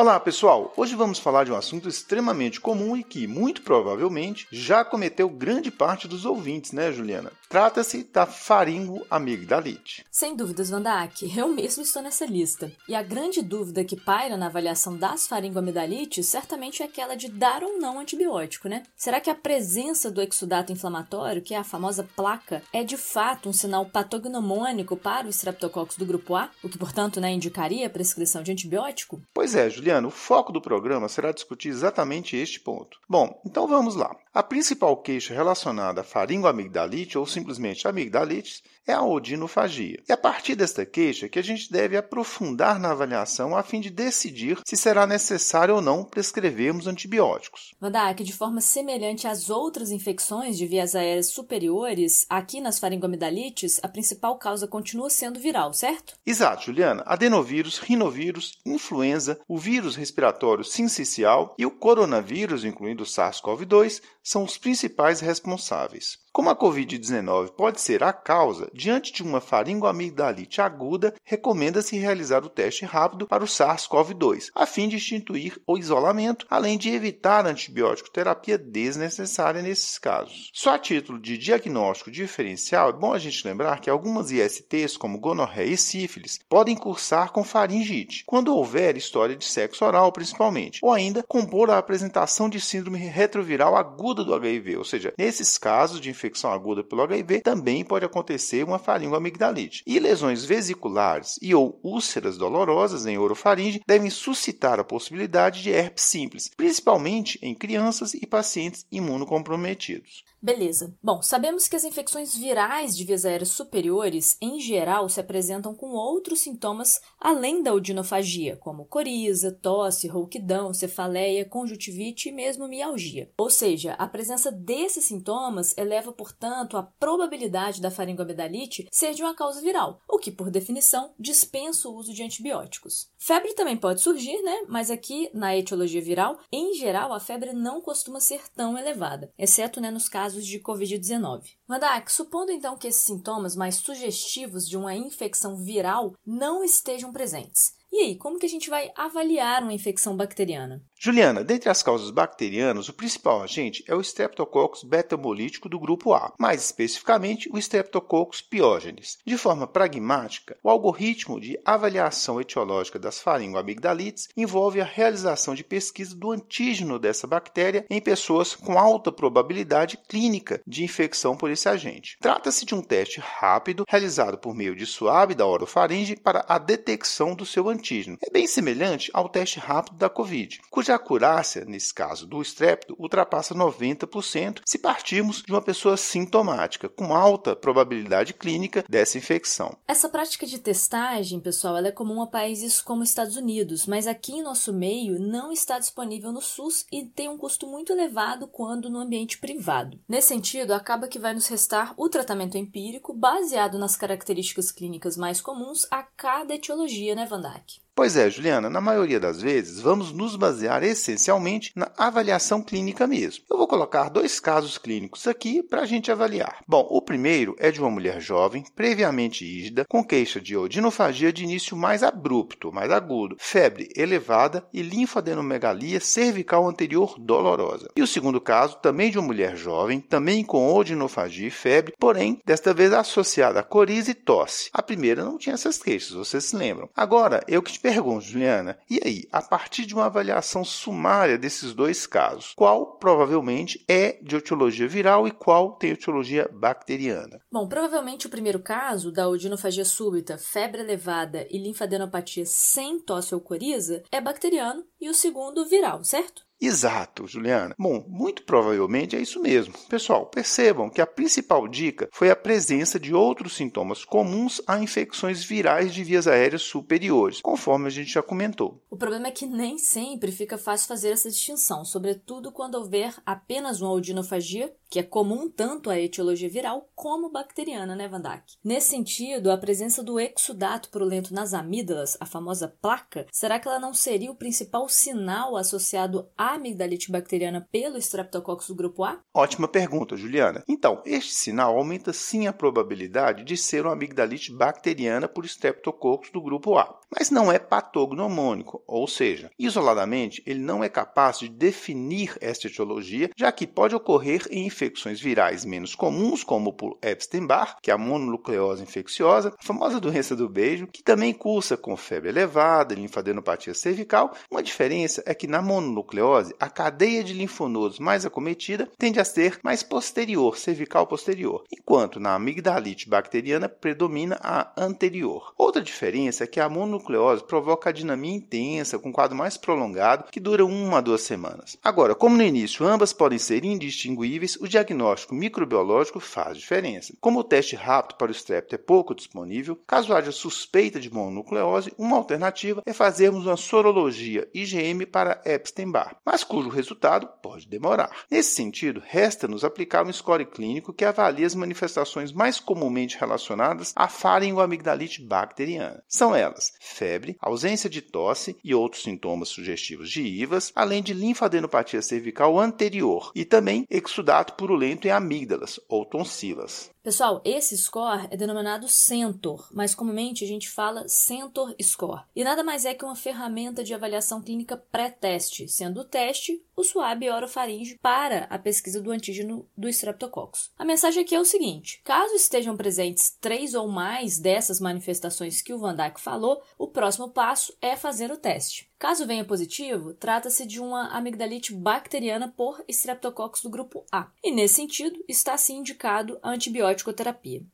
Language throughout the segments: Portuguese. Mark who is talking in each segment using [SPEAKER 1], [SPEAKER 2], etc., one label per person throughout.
[SPEAKER 1] Olá pessoal, hoje vamos falar de um assunto extremamente comum e que, muito provavelmente, já cometeu grande parte dos ouvintes, né, Juliana? Trata-se da faringoamigdalite.
[SPEAKER 2] Sem dúvidas, Vandak, eu mesmo estou nessa lista. E a grande dúvida que paira na avaliação das faringoamidalites certamente é aquela de dar ou não antibiótico, né? Será que a presença do exudato inflamatório, que é a famosa placa, é de fato um sinal patognomônico para o Streptococcus do grupo A, o que, portanto, né, indicaria a prescrição de antibiótico?
[SPEAKER 1] Pois é, Juliana. O foco do programa será discutir exatamente este ponto. Bom, então vamos lá. A principal queixa relacionada à faringoamigdalite ou simplesmente amigdalite é a odinofagia. E a partir desta queixa que a gente deve aprofundar na avaliação a fim de decidir se será necessário ou não prescrevermos antibióticos.
[SPEAKER 2] Vandak, de forma semelhante às outras infecções de vias aéreas superiores, aqui nas faringoamidalites, a principal causa continua sendo viral, certo?
[SPEAKER 1] Exato, Juliana. Adenovírus, rinovírus, influenza, o vírus respiratório sincicial e o coronavírus, incluindo o SARS-CoV-2, são os principais responsáveis. Como a Covid-19 pode ser a causa, diante de uma faringoamigdalite aguda, recomenda-se realizar o teste rápido para o SARS-CoV-2, a fim de instituir o isolamento, além de evitar antibiótico terapia desnecessária nesses casos. Só a título de diagnóstico diferencial, é bom a gente lembrar que algumas ISTs, como gonorreia e sífilis, podem cursar com faringite, quando houver história de sexo oral, principalmente, ou ainda compor a apresentação de síndrome retroviral aguda do HIV, ou seja, nesses casos de infecção aguda pelo HIV, também pode acontecer uma faringoamigdalite. E lesões vesiculares e ou úlceras dolorosas em orofaringe devem suscitar a possibilidade de herpes simples, principalmente em crianças e pacientes imunocomprometidos.
[SPEAKER 2] Beleza. Bom, sabemos que as infecções virais de vias aéreas superiores, em geral, se apresentam com outros sintomas além da odinofagia, como coriza, tosse, rouquidão, cefaleia, conjuntivite e mesmo mialgia. Ou seja, a presença desses sintomas eleva, portanto, a probabilidade da faringoamidalite ser de uma causa viral, o que, por definição, dispensa o uso de antibióticos. Febre também pode surgir, né? Mas aqui, na etiologia viral, em geral, a febre não costuma ser tão elevada, exceto né, nos casos casos de Covid-19. Mandak, supondo então que esses sintomas mais sugestivos de uma infecção viral não estejam presentes, e aí, como que a gente vai avaliar uma infecção bacteriana?
[SPEAKER 1] Juliana, dentre as causas bacterianas, o principal agente é o Streptococcus beta-hemolítico do grupo A, mais especificamente o Streptococcus pyogenes. De forma pragmática, o algoritmo de avaliação etiológica das faringoamigdalites envolve a realização de pesquisa do antígeno dessa bactéria em pessoas com alta probabilidade clínica de infecção por esse agente. Trata-se de um teste rápido realizado por meio de suave da orofaringe para a detecção do seu antígeno. É bem semelhante ao teste rápido da Covid, cuja acurácia, nesse caso do estrépito, ultrapassa 90% se partirmos de uma pessoa sintomática, com alta probabilidade clínica dessa infecção.
[SPEAKER 2] Essa prática de testagem, pessoal, ela é comum a países como Estados Unidos, mas aqui em nosso meio não está disponível no SUS e tem um custo muito elevado quando no ambiente privado. Nesse sentido, acaba que vai nos restar o tratamento empírico baseado nas características clínicas mais comuns a cada etiologia, né, Vandak?
[SPEAKER 1] Pois é, Juliana, na maioria das vezes vamos nos basear essencialmente na avaliação clínica mesmo. Eu vou colocar dois casos clínicos aqui para a gente avaliar. Bom, o primeiro é de uma mulher jovem, previamente ígida, com queixa de odinofagia de início mais abrupto, mais agudo, febre elevada e linfadenomegalia cervical anterior dolorosa. E o segundo caso, também de uma mulher jovem, também com odinofagia e febre, porém, desta vez associada a coriza e tosse. A primeira não tinha essas queixas, vocês se lembram. Agora, eu que te pergunto, Juliana, e aí, a partir de uma avaliação sumária desses dois casos, qual provavelmente é de etiologia viral e qual tem etiologia bacteriana?
[SPEAKER 2] Bom, provavelmente o primeiro caso, da odinofagia súbita, febre elevada e linfadenopatia sem tosse ou coriza, é bacteriano e o segundo viral, certo?
[SPEAKER 1] Exato, Juliana. Bom, muito provavelmente é isso mesmo. Pessoal, percebam que a principal dica foi a presença de outros sintomas comuns a infecções virais de vias aéreas superiores, conforme a gente já comentou.
[SPEAKER 2] O problema é que nem sempre fica fácil fazer essa distinção, sobretudo quando houver apenas uma odinofagia, que é comum tanto a etiologia viral como bacteriana, né, Vandak? Nesse sentido, a presença do exudato purulento nas amígdalas, a famosa placa, será que ela não seria o principal sinal associado a amigdalite bacteriana pelo Streptococcus do grupo A?
[SPEAKER 1] Ótima pergunta, Juliana. Então, este sinal aumenta sim a probabilidade de ser uma amigdalite bacteriana por Streptococcus do grupo A, mas não é patognomônico, ou seja, isoladamente ele não é capaz de definir esta etiologia, já que pode ocorrer em infecções virais menos comuns, como por Epstein-Barr, que é a mononucleose infecciosa, a famosa doença do beijo, que também cursa com febre elevada, linfadenopatia cervical. Uma diferença é que na mononucleose, a cadeia de linfonodos mais acometida tende a ser mais posterior, cervical posterior, enquanto na amigdalite bacteriana predomina a anterior. Outra diferença é que a mononucleose provoca a dinamia intensa, com quadro mais prolongado, que dura uma a duas semanas. Agora, como no início ambas podem ser indistinguíveis, o diagnóstico microbiológico faz diferença. Como o teste rápido para o strepto é pouco disponível, caso haja suspeita de mononucleose, uma alternativa é fazermos uma sorologia IgM para Epstein-Barr, mas cujo resultado pode demorar. Nesse sentido, resta-nos aplicar um score clínico que avalie as manifestações mais comumente relacionadas à faringoamigdalite bacteriana. São elas febre, ausência de tosse e outros sintomas sugestivos de IVAS, além de linfadenopatia cervical anterior e também exudato purulento em amígdalas ou tonsilas.
[SPEAKER 2] Pessoal, esse score é denominado Centor, mas comumente a gente fala Centor Score. E nada mais é que uma ferramenta de avaliação clínica pré-teste, sendo o teste o swab orofaringe para a pesquisa do antígeno do Streptococcus. A mensagem aqui é o seguinte: caso estejam presentes três ou mais dessas manifestações que o Van Dijk falou, o próximo passo é fazer o teste. Caso venha positivo, trata-se de uma amigdalite bacteriana por Streptococcus do grupo A. E nesse sentido, está sim indicado antibiótico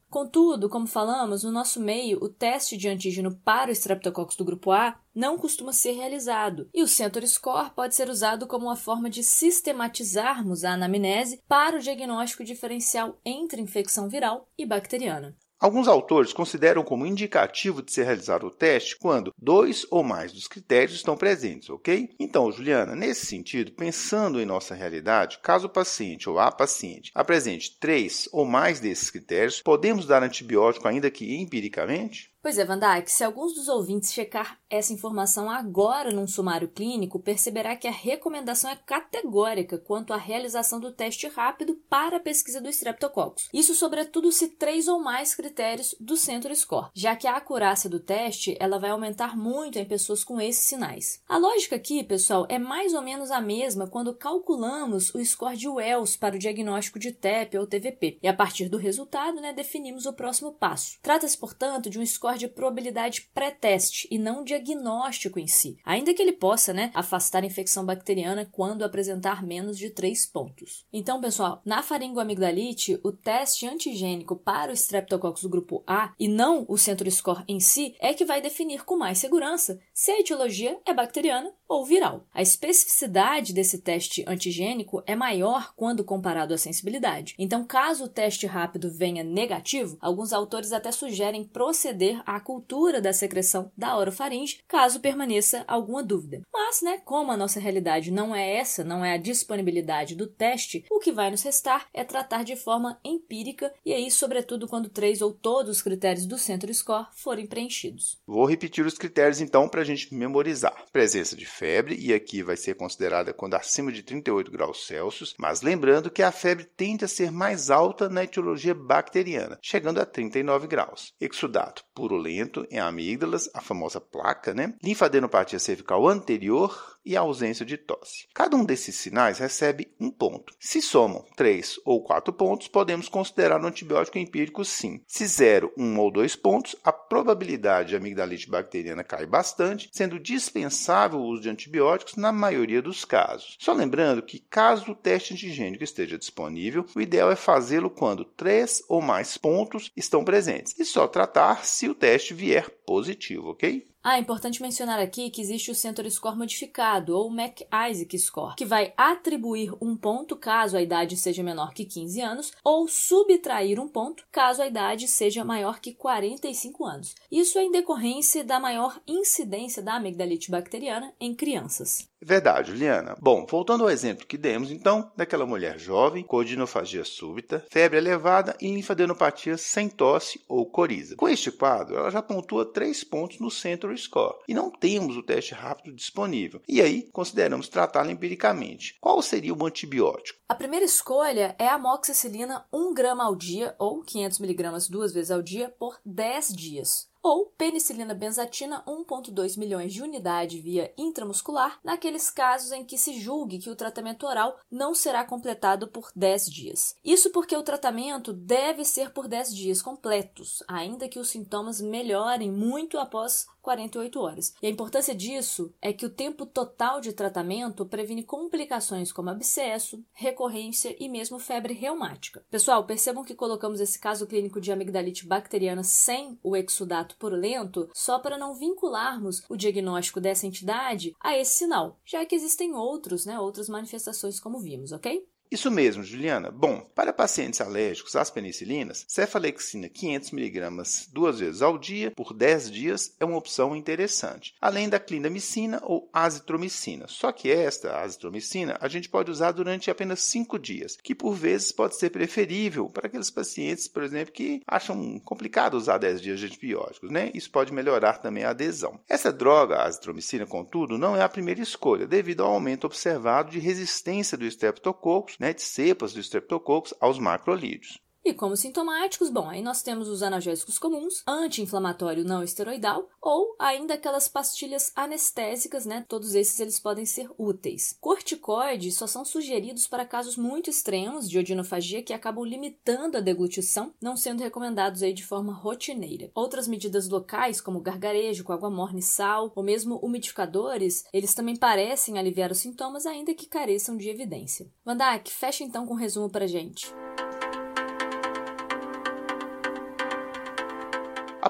[SPEAKER 2] Contudo, como falamos, no nosso meio, o teste de antígeno para o Streptococcus do grupo A não costuma ser realizado, e o Centor Score pode ser usado como uma forma de sistematizarmos a anamnese para o diagnóstico diferencial entre infecção viral e bacteriana.
[SPEAKER 1] Alguns autores consideram como indicativo de se realizar o teste quando dois ou mais dos critérios estão presentes, ok? Então, Juliana, nesse sentido, pensando em nossa realidade, caso o paciente ou a paciente apresente três ou mais desses critérios, podemos dar antibiótico ainda que empiricamente?
[SPEAKER 2] Pois é, Van se alguns dos ouvintes checar essa informação agora num sumário clínico, perceberá que a recomendação é categórica quanto à realização do teste rápido para a pesquisa do Streptococcus. Isso sobretudo se três ou mais critérios do Centro Score, já que a acurácia do teste ela vai aumentar muito em pessoas com esses sinais. A lógica aqui, pessoal, é mais ou menos a mesma quando calculamos o score de Wells para o diagnóstico de TEP ou TVP, e a partir do resultado, né, definimos o próximo passo. Trata-se, portanto, de um score de probabilidade pré-teste e não diagnóstico em si, ainda que ele possa né, afastar a infecção bacteriana quando apresentar menos de 3 pontos. Então, pessoal, na faringoamigdalite, o teste antigênico para o Streptococcus do grupo A e não o centro score em si é que vai definir com mais segurança se a etiologia é bacteriana ou viral. A especificidade desse teste antigênico é maior quando comparado à sensibilidade. Então, caso o teste rápido venha negativo, alguns autores até sugerem proceder à cultura da secreção da orofaringe, caso permaneça alguma dúvida. Mas, né, como a nossa realidade não é essa, não é a disponibilidade do teste, o que vai nos restar é tratar de forma empírica e aí, sobretudo, quando três ou todos os critérios do centro score forem preenchidos.
[SPEAKER 1] Vou repetir os critérios então para a gente memorizar: presença de febre, e aqui vai ser considerada quando acima de 38 graus Celsius, mas lembrando que a febre tende a ser mais alta na etiologia bacteriana, chegando a 39 graus. Exudato purulento em amígdalas, a famosa placa, né? Linfadenopatia cervical anterior e ausência de tosse. Cada um desses sinais recebe um ponto. Se somam três ou quatro pontos, podemos considerar um antibiótico empírico sim. Se zero, um ou dois pontos, a probabilidade de amigdalite bacteriana cai bastante, sendo dispensável o uso de antibióticos na maioria dos casos. Só lembrando que, caso o teste antigênico esteja disponível, o ideal é fazê-lo quando três ou mais pontos estão presentes e só tratar se o teste vier positivo, ok?
[SPEAKER 2] Ah, é importante mencionar aqui que existe o Centro Score modificado, ou McIsaac Score, que vai atribuir um ponto caso a idade seja menor que 15 anos, ou subtrair um ponto caso a idade seja maior que 45 anos. Isso é em decorrência da maior incidência da amigdalite bacteriana em crianças.
[SPEAKER 1] Verdade, Juliana. Bom, voltando ao exemplo que demos, então, daquela mulher jovem, com odinofagia súbita, febre elevada e linfadenopatia sem tosse ou coriza. Com este quadro, ela já pontua 3 pontos no Central Score. E não temos o teste rápido disponível. E aí, consideramos tratá-la empiricamente. Qual seria o antibiótico?
[SPEAKER 2] A primeira escolha é a amoxicilina 1 grama ao dia ou 500 miligramas duas vezes ao dia por 10 dias ou penicilina benzatina 1,2 milhões de unidade via intramuscular, naqueles casos em que se julgue que o tratamento oral não será completado por 10 dias. Isso porque o tratamento deve ser por 10 dias completos, ainda que os sintomas melhorem muito após 48 horas. E a importância disso é que o tempo total de tratamento previne complicações como abscesso, recorrência e mesmo febre reumática. Pessoal, percebam que colocamos esse caso clínico de amigdalite bacteriana sem o exudato purulento só para não vincularmos o diagnóstico dessa entidade a esse sinal, já que existem outros, né, outras manifestações como vimos, ok?
[SPEAKER 1] Isso mesmo, Juliana. Bom, para pacientes alérgicos às penicilinas, cefalexina 500mg duas vezes ao dia por 10 dias é uma opção interessante, além da clindamicina ou azitromicina. Só que esta azitromicina a gente pode usar durante apenas 5 dias, que por vezes pode ser preferível para aqueles pacientes, por exemplo, que acham complicado usar 10 dias de antibióticos, né? Isso pode melhorar também a adesão. Essa droga, a azitromicina, contudo, não é a primeira escolha, devido ao aumento observado de resistência do Streptococcus né, de cepas do Streptococcus aos macrolídeos.
[SPEAKER 2] E como sintomáticos, bom, aí nós temos os analgésicos comuns, anti-inflamatório não esteroidal ou ainda aquelas pastilhas anestésicas, né? Todos esses eles podem ser úteis. Corticoides só são sugeridos para casos muito extremos de odinofagia que acabam limitando a deglutição, não sendo recomendados aí de forma rotineira. Outras medidas locais, como gargarejo com água morna e sal, ou mesmo umidificadores, eles também parecem aliviar os sintomas, ainda que careçam de evidência. Vandak, fecha então com um resumo pra gente.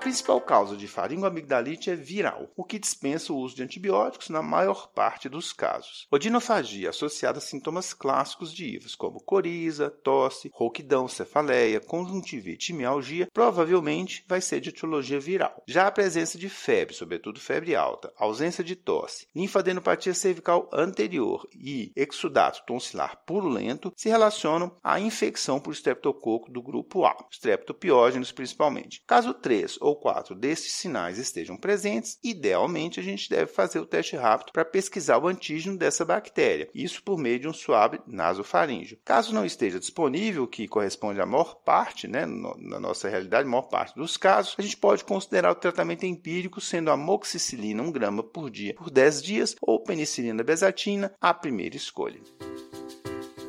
[SPEAKER 1] Principal causa de faringoamigdalite é viral, o que dispensa o uso de antibióticos na maior parte dos casos. Odinofagia associada a sintomas clássicos de IVAs, como coriza, tosse, rouquidão, cefaleia, conjuntivite e mialgia, provavelmente vai ser de etiologia viral. Já a presença de febre, sobretudo febre alta, ausência de tosse, linfadenopatia cervical anterior e exudato tonsilar purulento se relacionam à infecção por streptococo do grupo A, streptopiógenos principalmente. Caso 3, ou quatro desses sinais estejam presentes, idealmente a gente deve fazer o teste rápido para pesquisar o antígeno dessa bactéria, isso por meio de um suave nasofaríngeo. Caso não esteja disponível, que corresponde à maior parte, né, na nossa realidade, maior parte dos casos, a gente pode considerar o tratamento empírico sendo a amoxicilina 1 grama por dia por 10 dias ou penicilina bezatina a primeira escolha.